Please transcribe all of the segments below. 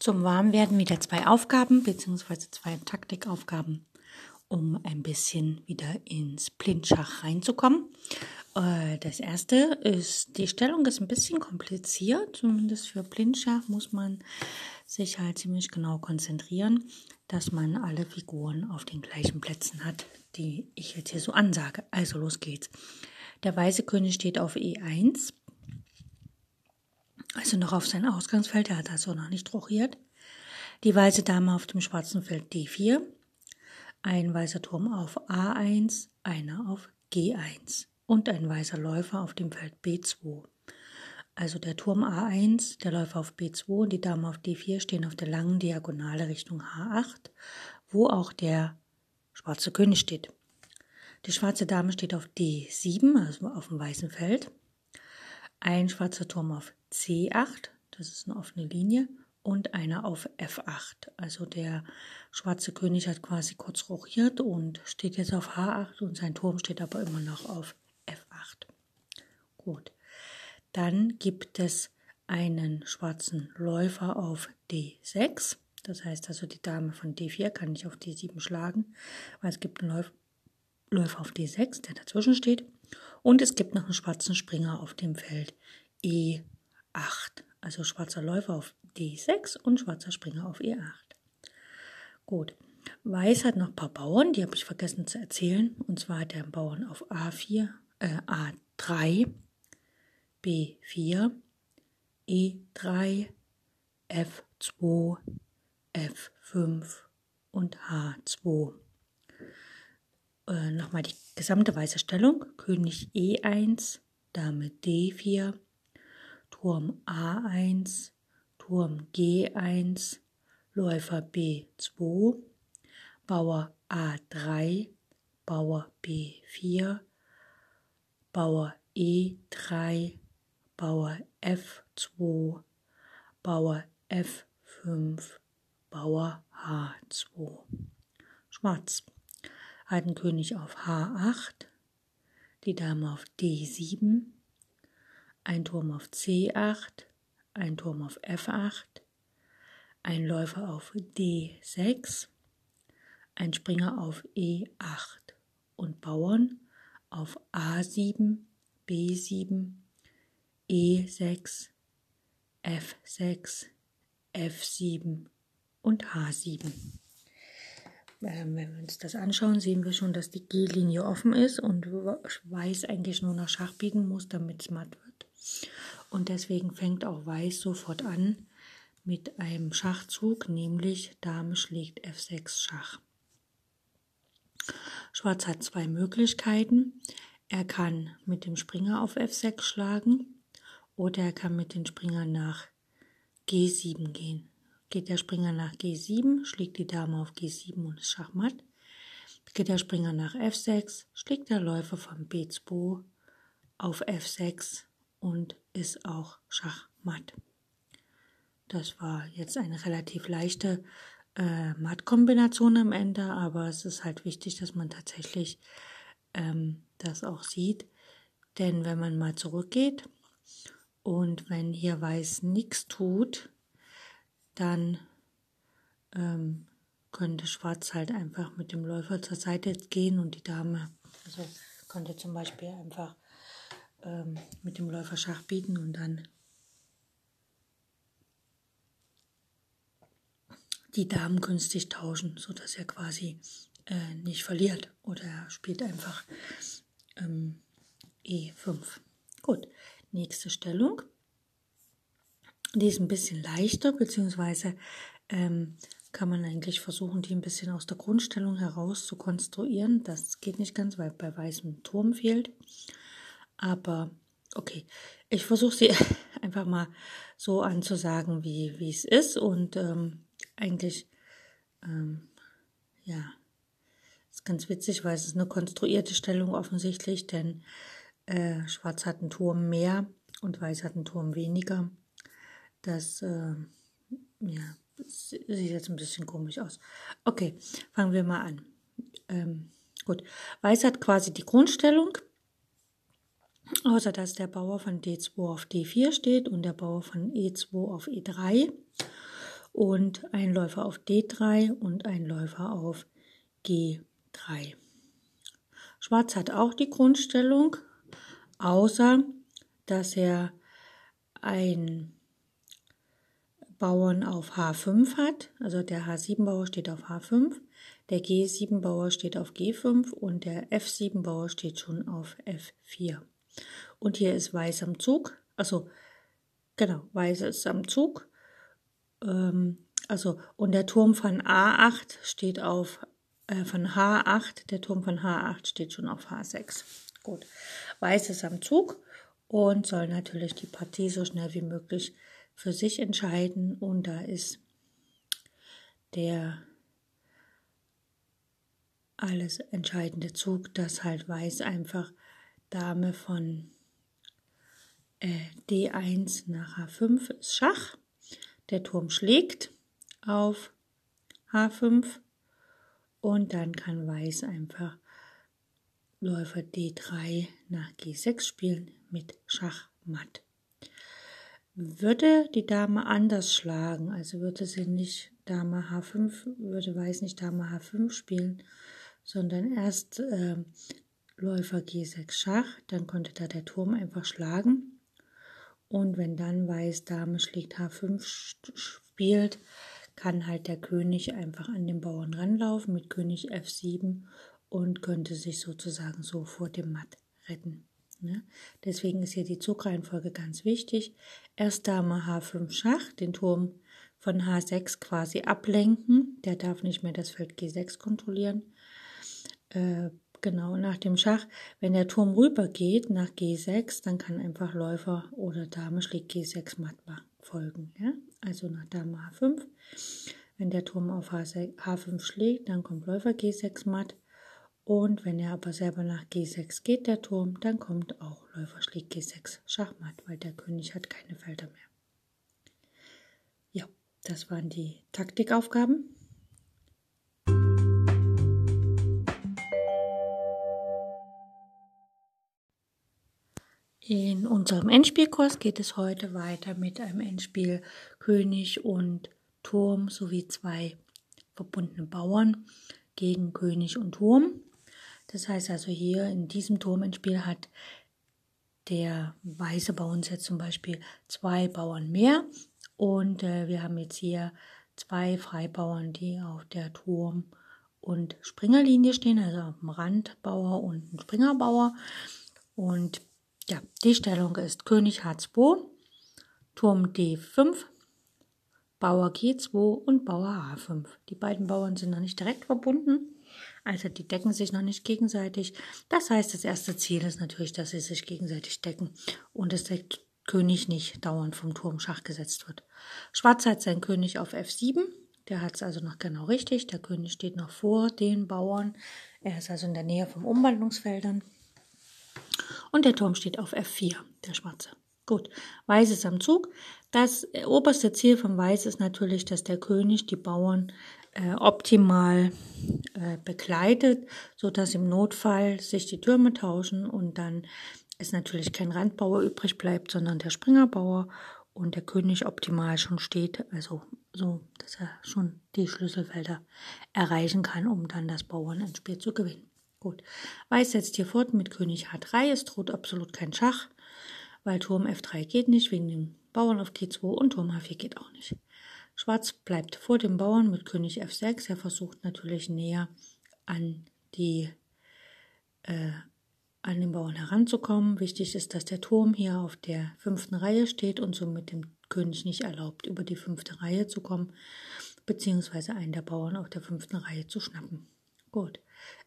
Zum Warmwerden wieder zwei Aufgaben bzw. zwei Taktikaufgaben, um ein bisschen wieder ins Blindschach reinzukommen. Äh, das erste ist, die Stellung ist ein bisschen kompliziert, zumindest für Blindschach muss man sich halt ziemlich genau konzentrieren, dass man alle Figuren auf den gleichen Plätzen hat, die ich jetzt hier so ansage. Also los geht's. Der weiße König steht auf E1, also noch auf sein Ausgangsfeld, er hat also noch nicht rochiert. Die weiße Dame auf dem schwarzen Feld D4, ein weißer Turm auf A1, einer auf G1 und ein weißer Läufer auf dem Feld B2. Also der Turm A1, der Läufer auf B2 und die Dame auf D4 stehen auf der langen Diagonale Richtung H8, wo auch der schwarze König steht. Die schwarze Dame steht auf D7, also auf dem weißen Feld. Ein schwarzer Turm auf C8, das ist eine offene Linie, und einer auf F8. Also der schwarze König hat quasi kurz rochiert und steht jetzt auf H8 und sein Turm steht aber immer noch auf F8. Gut. Dann gibt es einen schwarzen Läufer auf D6. Das heißt also, die Dame von D4 kann nicht auf D7 schlagen, weil es gibt einen Läufer auf D6, der dazwischen steht. Und es gibt noch einen schwarzen Springer auf dem Feld E8. Also schwarzer Läufer auf D6 und schwarzer Springer auf E8. Gut. Weiß hat noch ein paar Bauern, die habe ich vergessen zu erzählen. Und zwar hat er einen Bauern auf A4, äh, A3, B4, E3, F2, F5 und H2. Äh, Nochmal die gesamte weiße Stellung. König E1, Dame D4, Turm A1, Turm G1, Läufer B2, Bauer A3, Bauer B4, Bauer E3, Bauer F2, Bauer F5, Bauer H2. Schwarz. Hat König auf H8, die Dame auf D7, ein Turm auf C8, ein Turm auf F8, ein Läufer auf D6, ein Springer auf E8 und Bauern auf A7, B7, E6, F6, F7 und H7. Ähm, wenn wir uns das anschauen, sehen wir schon, dass die G-Linie offen ist und Weiß eigentlich nur noch Schach bieten muss, damit es matt wird. Und deswegen fängt auch Weiß sofort an mit einem Schachzug, nämlich Dame schlägt F6 Schach. Schwarz hat zwei Möglichkeiten. Er kann mit dem Springer auf F6 schlagen oder er kann mit dem Springer nach G7 gehen. Geht der Springer nach G7, schlägt die Dame auf G7 und ist Schachmatt. Geht der Springer nach F6, schlägt der Läufer von B2 auf F6 und ist auch Schachmatt. Das war jetzt eine relativ leichte äh, Mattkombination am Ende, aber es ist halt wichtig, dass man tatsächlich ähm, das auch sieht. Denn wenn man mal zurückgeht und wenn hier Weiß nichts tut, dann ähm, könnte Schwarz halt einfach mit dem Läufer zur Seite gehen und die Dame, also könnte zum Beispiel einfach ähm, mit dem Läufer Schach bieten und dann die Damen günstig tauschen, sodass er quasi äh, nicht verliert. Oder er spielt einfach ähm, E5. Gut, nächste Stellung. Die ist ein bisschen leichter, beziehungsweise ähm, kann man eigentlich versuchen, die ein bisschen aus der Grundstellung heraus zu konstruieren. Das geht nicht ganz, weil bei weißem Turm fehlt. Aber okay, ich versuche sie einfach mal so anzusagen, wie, wie es ist. Und ähm, eigentlich, ähm, ja, ist ganz witzig, weil es ist eine konstruierte Stellung offensichtlich, denn äh, Schwarz hat einen Turm mehr und Weiß hat einen Turm weniger. Das, äh, ja, sieht jetzt ein bisschen komisch aus. Okay, fangen wir mal an. Ähm, gut, Weiß hat quasi die Grundstellung, außer dass der Bauer von D2 auf D4 steht und der Bauer von E2 auf E3 und ein Läufer auf D3 und ein Läufer auf G3. Schwarz hat auch die Grundstellung, außer dass er ein Bauern auf H5 hat, also der H7-Bauer steht auf H5, der G7-Bauer steht auf G5 und der F7-Bauer steht schon auf F4. Und hier ist Weiß am Zug, also genau, Weiß ist am Zug, ähm, also und der Turm von A8 steht auf, äh, von H8, der Turm von H8 steht schon auf H6. Gut, Weiß ist am Zug und soll natürlich die Partie so schnell wie möglich für sich entscheiden und da ist der alles entscheidende Zug, dass halt Weiß einfach Dame von äh, D1 nach H5 ist Schach. Der Turm schlägt auf H5 und dann kann Weiß einfach Läufer D3 nach G6 spielen mit Schachmatt. Würde die Dame anders schlagen, also würde sie nicht Dame H5, würde Weiß nicht Dame H5 spielen, sondern erst äh, Läufer G6 Schach, dann konnte da der Turm einfach schlagen. Und wenn dann Weiß Dame schlägt H5 spielt, kann halt der König einfach an den Bauern ranlaufen mit König F7 und könnte sich sozusagen so vor dem Matt retten. Ne? Deswegen ist hier die Zugreihenfolge ganz wichtig. Erst Dame H5 Schach, den Turm von H6 quasi ablenken. Der darf nicht mehr das Feld G6 kontrollieren. Äh, genau, nach dem Schach, wenn der Turm rüber geht nach G6, dann kann einfach Läufer oder Dame schlägt G6 matt folgen. Ja? Also nach Dame H5. Wenn der Turm auf H6, H5 schlägt, dann kommt Läufer G6 matt. Und wenn er aber selber nach G6 geht, der Turm, dann kommt auch Läufer schlägt G6 Schachmatt, weil der König hat keine Felder mehr. Ja, das waren die Taktikaufgaben. In unserem Endspielkurs geht es heute weiter mit einem Endspiel König und Turm sowie zwei verbundene Bauern gegen König und Turm. Das heißt also hier in diesem Turmenspiel hat der weiße Bauern jetzt zum Beispiel zwei Bauern mehr und äh, wir haben jetzt hier zwei Freibauern, die auf der Turm- und Springerlinie stehen, also auf dem Randbauer und ein Springerbauer. Und ja, die Stellung ist König H2, Turm D5, Bauer G2 und Bauer H5. Die beiden Bauern sind noch nicht direkt verbunden. Also die decken sich noch nicht gegenseitig. Das heißt, das erste Ziel ist natürlich, dass sie sich gegenseitig decken und dass der König nicht dauernd vom Turm Schach gesetzt wird. Schwarz hat seinen König auf F7. Der hat es also noch genau richtig. Der König steht noch vor den Bauern. Er ist also in der Nähe vom Umwandlungsfeldern. Und der Turm steht auf F4, der schwarze. Gut, Weiß ist am Zug. Das oberste Ziel von Weiß ist natürlich, dass der König die Bauern äh, optimal äh, begleitet, so dass im Notfall sich die Türme tauschen und dann es natürlich kein Randbauer übrig bleibt, sondern der Springerbauer und der König optimal schon steht, also so, dass er schon die Schlüsselfelder erreichen kann, um dann das Bauern ins Spiel zu gewinnen. Gut, Weiß setzt hier fort mit König H3, es droht absolut kein Schach, weil Turm F3 geht nicht, wegen dem Bauern auf G2 und Turm H4 geht auch nicht. Schwarz bleibt vor dem Bauern mit König F6. Er versucht natürlich näher an die äh, an den Bauern heranzukommen. Wichtig ist, dass der Turm hier auf der fünften Reihe steht und somit dem König nicht erlaubt, über die fünfte Reihe zu kommen, beziehungsweise einen der Bauern auf der fünften Reihe zu schnappen. Gut.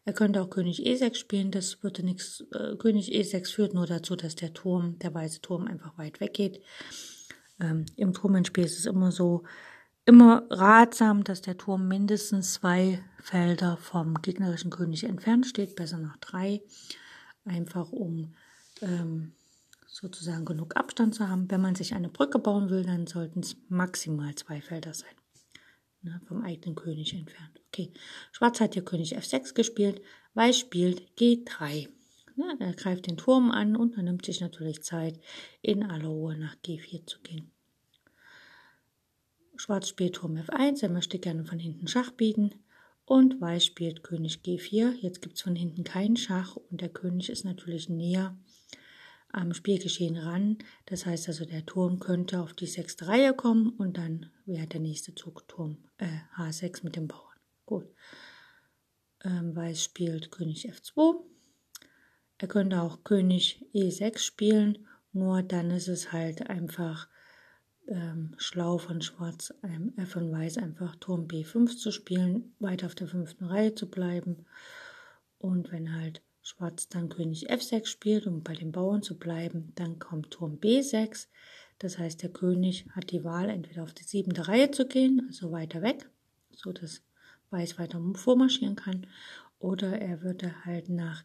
Er könnte auch König E6 spielen, das würde nichts. Äh, König E6 führt nur dazu, dass der Turm, der weiße Turm, einfach weit weggeht. Ähm, Im Turmenspiel ist es immer so, immer ratsam, dass der Turm mindestens zwei Felder vom gegnerischen König entfernt steht, besser noch drei, einfach um ähm, sozusagen genug Abstand zu haben. Wenn man sich eine Brücke bauen will, dann sollten es maximal zwei Felder sein, ne, vom eigenen König entfernt. Okay, Schwarz hat hier König F6 gespielt, Weiß spielt G3. Ne, er greift den Turm an und man nimmt sich natürlich Zeit, in aller Ruhe nach G4 zu gehen. Schwarz spielt Turm F1, er möchte gerne von hinten Schach bieten. Und Weiß spielt König G4. Jetzt gibt es von hinten keinen Schach und der König ist natürlich näher am Spielgeschehen ran. Das heißt also, der Turm könnte auf die sechste Reihe kommen und dann wäre der nächste Zug Turm äh, H6 mit dem Bauern. Gut. Ähm, Weiß spielt König F2. Er könnte auch König E6 spielen, nur dann ist es halt einfach ähm, schlau von Schwarz, ähm, äh, von Weiß einfach Turm B5 zu spielen, weiter auf der fünften Reihe zu bleiben. Und wenn halt Schwarz dann König F6 spielt, um bei den Bauern zu bleiben, dann kommt Turm B6. Das heißt, der König hat die Wahl, entweder auf die siebente Reihe zu gehen, also weiter weg, so dass Weiß weiter vormarschieren kann, oder er würde halt nach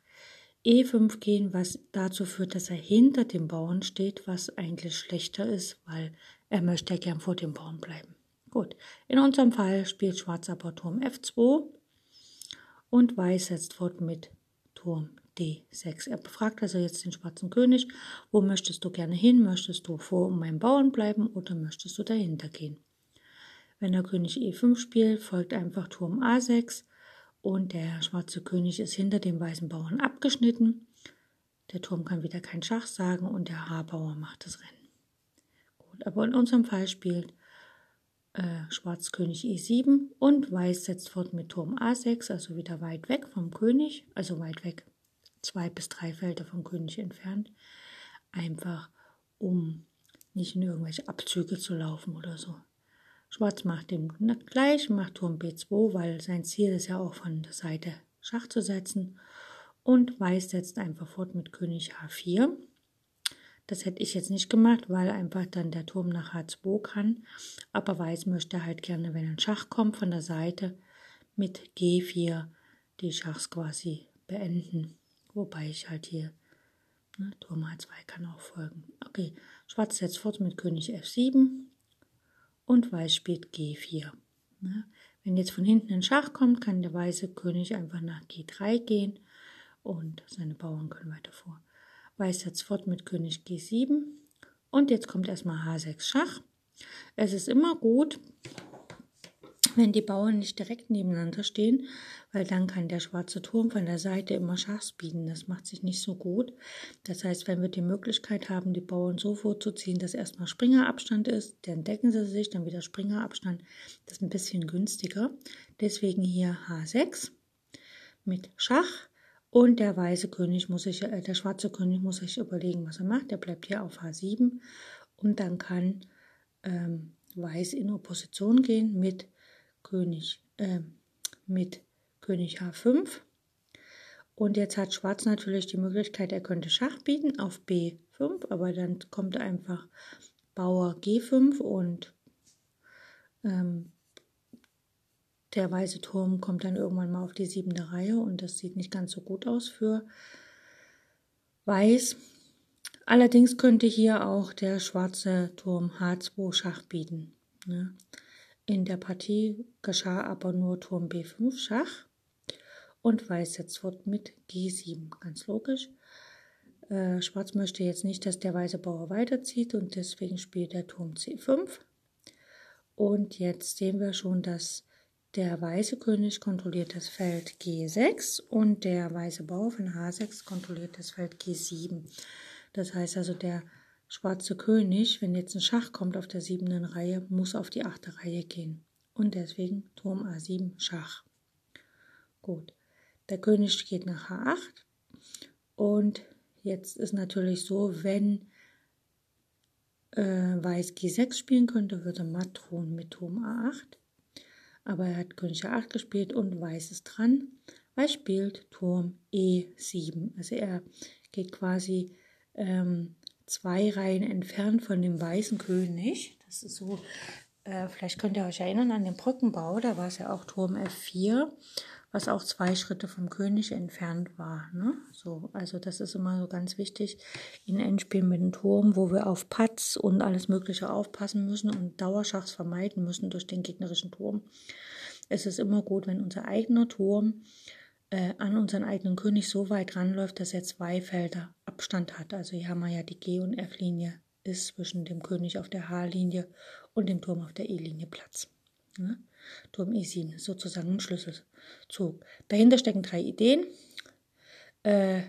E5 gehen, was dazu führt, dass er hinter dem Bauern steht, was eigentlich schlechter ist, weil er möchte gern vor dem Bauern bleiben. Gut, in unserem Fall spielt Schwarz aber Turm F2 und Weiß setzt fort mit Turm D6. Er befragt also jetzt den schwarzen König, wo möchtest du gerne hin? Möchtest du vor meinem Bauern bleiben oder möchtest du dahinter gehen? Wenn der König E5 spielt, folgt einfach Turm A6 und der schwarze König ist hinter dem weißen Bauern abgeschnitten. Der Turm kann wieder kein Schach sagen und der H-Bauer macht das Rennen. Aber in unserem Fall spielt äh, Schwarz König E7 und Weiß setzt fort mit Turm A6, also wieder weit weg vom König, also weit weg, zwei bis drei Felder vom König entfernt, einfach um nicht in irgendwelche Abzüge zu laufen oder so. Schwarz macht dem gleich, macht Turm B2, weil sein Ziel ist ja auch von der Seite Schach zu setzen. Und Weiß setzt einfach fort mit König H4. Das hätte ich jetzt nicht gemacht, weil einfach dann der Turm nach H2 kann. Aber Weiß möchte halt gerne, wenn ein Schach kommt von der Seite, mit G4 die Schachs quasi beenden. Wobei ich halt hier ne, Turm H2 kann auch folgen. Okay, Schwarz setzt fort mit König F7 und Weiß spielt G4. Ne? Wenn jetzt von hinten ein Schach kommt, kann der weiße König einfach nach G3 gehen und seine Bauern können weiter vor. Weiß setzt fort mit König G7 und jetzt kommt erstmal H6 Schach. Es ist immer gut, wenn die Bauern nicht direkt nebeneinander stehen, weil dann kann der schwarze Turm von der Seite immer Schachs bieten. Das macht sich nicht so gut. Das heißt, wenn wir die Möglichkeit haben, die Bauern so vorzuziehen, dass erstmal Springerabstand ist, dann decken sie sich, dann wieder Springerabstand. Das ist ein bisschen günstiger. Deswegen hier H6 mit Schach. Und der weiße König muss sich, äh, der schwarze König muss sich überlegen, was er macht. Er bleibt hier auf H7 und dann kann ähm, Weiß in Opposition gehen mit König, äh, mit König H5. Und jetzt hat Schwarz natürlich die Möglichkeit, er könnte Schach bieten auf B5, aber dann kommt einfach Bauer G5 und ähm, der weiße Turm kommt dann irgendwann mal auf die siebente Reihe und das sieht nicht ganz so gut aus für Weiß. Allerdings könnte hier auch der schwarze Turm H2 Schach bieten. Ne? In der Partie geschah aber nur Turm B5 Schach und Weiß setzt fort mit G7. Ganz logisch. Äh, Schwarz möchte jetzt nicht, dass der weiße Bauer weiterzieht und deswegen spielt der Turm C5. Und jetzt sehen wir schon, dass der weiße König kontrolliert das Feld G6 und der weiße Bauer von H6 kontrolliert das Feld G7. Das heißt also, der schwarze König, wenn jetzt ein Schach kommt auf der siebten Reihe, muss auf die achte Reihe gehen. Und deswegen Turm A7 Schach. Gut, der König geht nach H8 und jetzt ist natürlich so, wenn äh, Weiß G6 spielen könnte, würde Matt drohen mit Turm A8 aber er hat König A8 gespielt und Weiß ist dran. Weiß spielt Turm E7. Also er geht quasi ähm, zwei Reihen entfernt von dem weißen König. Das ist so, äh, vielleicht könnt ihr euch erinnern an den Brückenbau, da war es ja auch Turm F4 was auch zwei Schritte vom König entfernt war. Ne? So, also das ist immer so ganz wichtig in Endspielen mit dem Turm, wo wir auf Patz und alles Mögliche aufpassen müssen und Dauerschachs vermeiden müssen durch den gegnerischen Turm. Es ist immer gut, wenn unser eigener Turm äh, an unseren eigenen König so weit ranläuft, dass er zwei Felder Abstand hat. Also hier haben wir ja die G- und F-Linie ist zwischen dem König auf der H-Linie und dem Turm auf der E-Linie Platz. Ne? Turm E7 ist sozusagen ein Schlüsselzug. Dahinter stecken drei Ideen. Äh,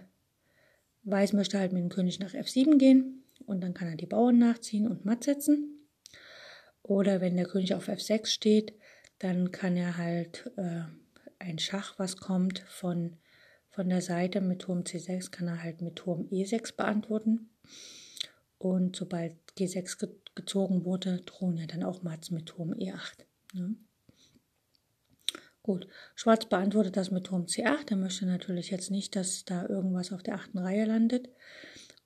Weiß möchte halt mit dem König nach F7 gehen und dann kann er die Bauern nachziehen und matt setzen. Oder wenn der König auf F6 steht, dann kann er halt äh, ein Schach, was kommt von, von der Seite mit Turm C6, kann er halt mit Turm E6 beantworten. Und sobald G6 ge gezogen wurde, drohen ja dann auch Mats mit Turm E8. Ne? Gut, Schwarz beantwortet das mit Turm C8. Er möchte natürlich jetzt nicht, dass da irgendwas auf der achten Reihe landet.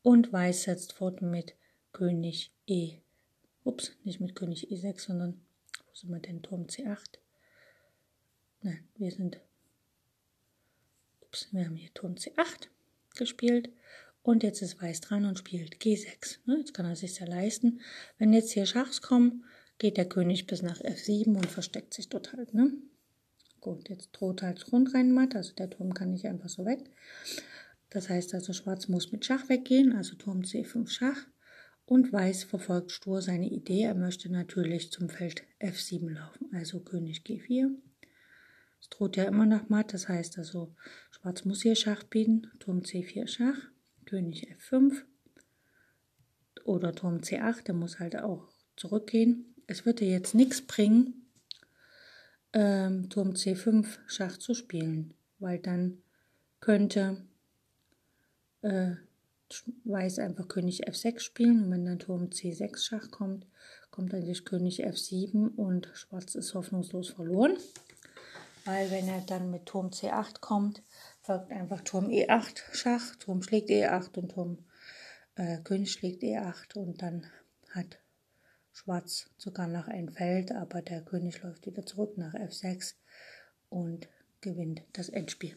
Und Weiß setzt fort mit König E. Ups, nicht mit König E6, sondern wo sind wir denn? Turm C8. Nein, wir sind. Ups, wir haben hier Turm C8 gespielt. Und jetzt ist Weiß dran und spielt G6. Ne, jetzt kann er sich ja leisten. Wenn jetzt hier Schachs kommen, geht der König bis nach F7 und versteckt sich dort halt. Ne? Gut, jetzt droht halt Rundreinmatt, also der Turm kann nicht einfach so weg. Das heißt also, Schwarz muss mit Schach weggehen, also Turm C5 Schach. Und Weiß verfolgt stur seine Idee. Er möchte natürlich zum Feld F7 laufen, also König G4. Es droht ja immer noch matt, das heißt also, Schwarz muss hier Schach bieten. Turm C4 Schach, König F5 oder Turm C8, der muss halt auch zurückgehen. Es würde jetzt nichts bringen, ähm, Turm C5 Schach zu spielen, weil dann könnte äh, Weiß einfach König F6 spielen und wenn dann Turm C6 Schach kommt, kommt eigentlich König F7 und Schwarz ist hoffnungslos verloren, weil wenn er dann mit Turm C8 kommt, folgt einfach Turm E8 Schach, Turm schlägt E8 und Turm äh, König schlägt E8 und dann hat Schwarz sogar nach ein Feld, aber der König läuft wieder zurück nach F6 und gewinnt das Endspiel.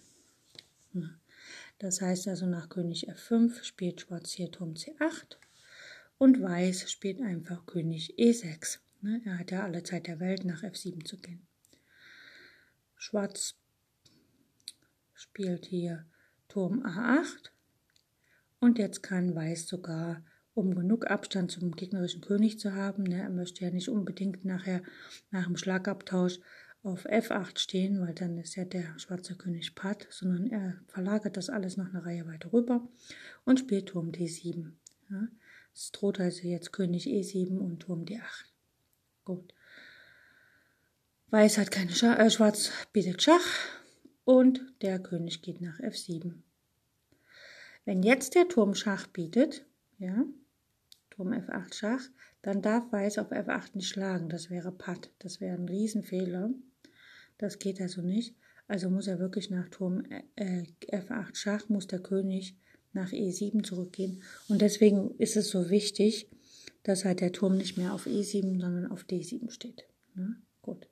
Das heißt also nach König F5 spielt Schwarz hier Turm C8 und Weiß spielt einfach König E6. Ne, er hat ja alle Zeit der Welt nach F7 zu gehen. Schwarz spielt hier Turm A8 und jetzt kann Weiß sogar um genug Abstand zum gegnerischen König zu haben. Ne? Er möchte ja nicht unbedingt nachher nach dem Schlagabtausch auf F8 stehen, weil dann ist ja der schwarze König Patt, sondern er verlagert das alles noch eine Reihe weiter rüber und spielt Turm D7. Ja? Es droht also jetzt König E7 und Turm D8. Gut. Weiß hat keine Schach, äh, Schwarz bietet Schach und der König geht nach F7. Wenn jetzt der Turm Schach bietet, ja, Turm F8 Schach, dann darf Weiß auf F8 nicht schlagen. Das wäre Patt. Das wäre ein Riesenfehler. Das geht also nicht. Also muss er wirklich nach Turm äh, F8 Schach, muss der König nach E7 zurückgehen. Und deswegen ist es so wichtig, dass halt der Turm nicht mehr auf E7, sondern auf D7 steht. Ne? Gut.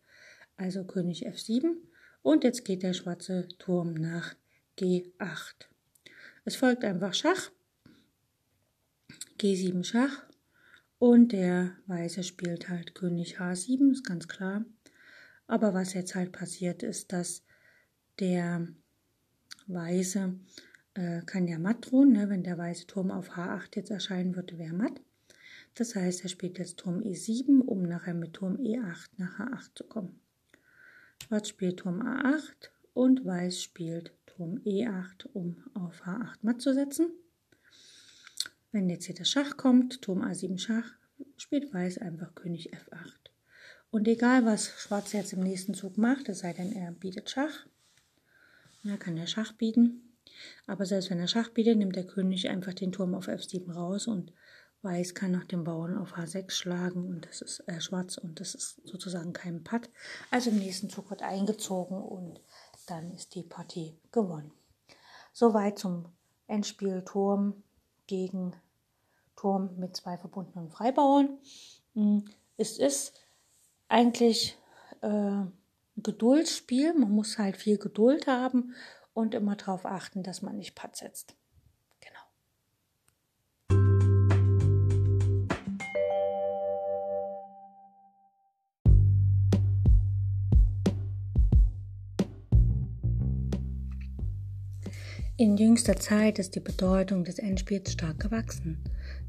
Also König F7. Und jetzt geht der schwarze Turm nach G8. Es folgt einfach Schach. G7 Schach und der Weiße spielt halt König H7, ist ganz klar. Aber was jetzt halt passiert ist, dass der Weiße äh, kann ja matt drohen, ne? wenn der weiße Turm auf H8 jetzt erscheinen würde, wäre matt. Das heißt, er spielt jetzt Turm E7, um nachher mit Turm E8 nach H8 zu kommen. Schwarz spielt Turm A8 und Weiß spielt Turm E8, um auf H8 matt zu setzen. Wenn jetzt hier der Schach kommt, Turm A7 Schach, spielt Weiß einfach König F8. Und egal, was Schwarz jetzt im nächsten Zug macht, es sei denn, er bietet Schach, er kann ja Schach bieten. Aber selbst wenn er Schach bietet, nimmt der König einfach den Turm auf F7 raus und Weiß kann nach dem Bauern auf H6 schlagen und das ist äh, Schwarz und das ist sozusagen kein Patt. Also im nächsten Zug wird eingezogen und dann ist die Partie gewonnen. Soweit zum Endspiel Turm gegen Turm mit zwei verbundenen Freibauern. Hm, es ist eigentlich äh, ein Geduldsspiel. Man muss halt viel Geduld haben und immer darauf achten, dass man nicht Patt setzt. In jüngster Zeit ist die Bedeutung des Endspiels stark gewachsen.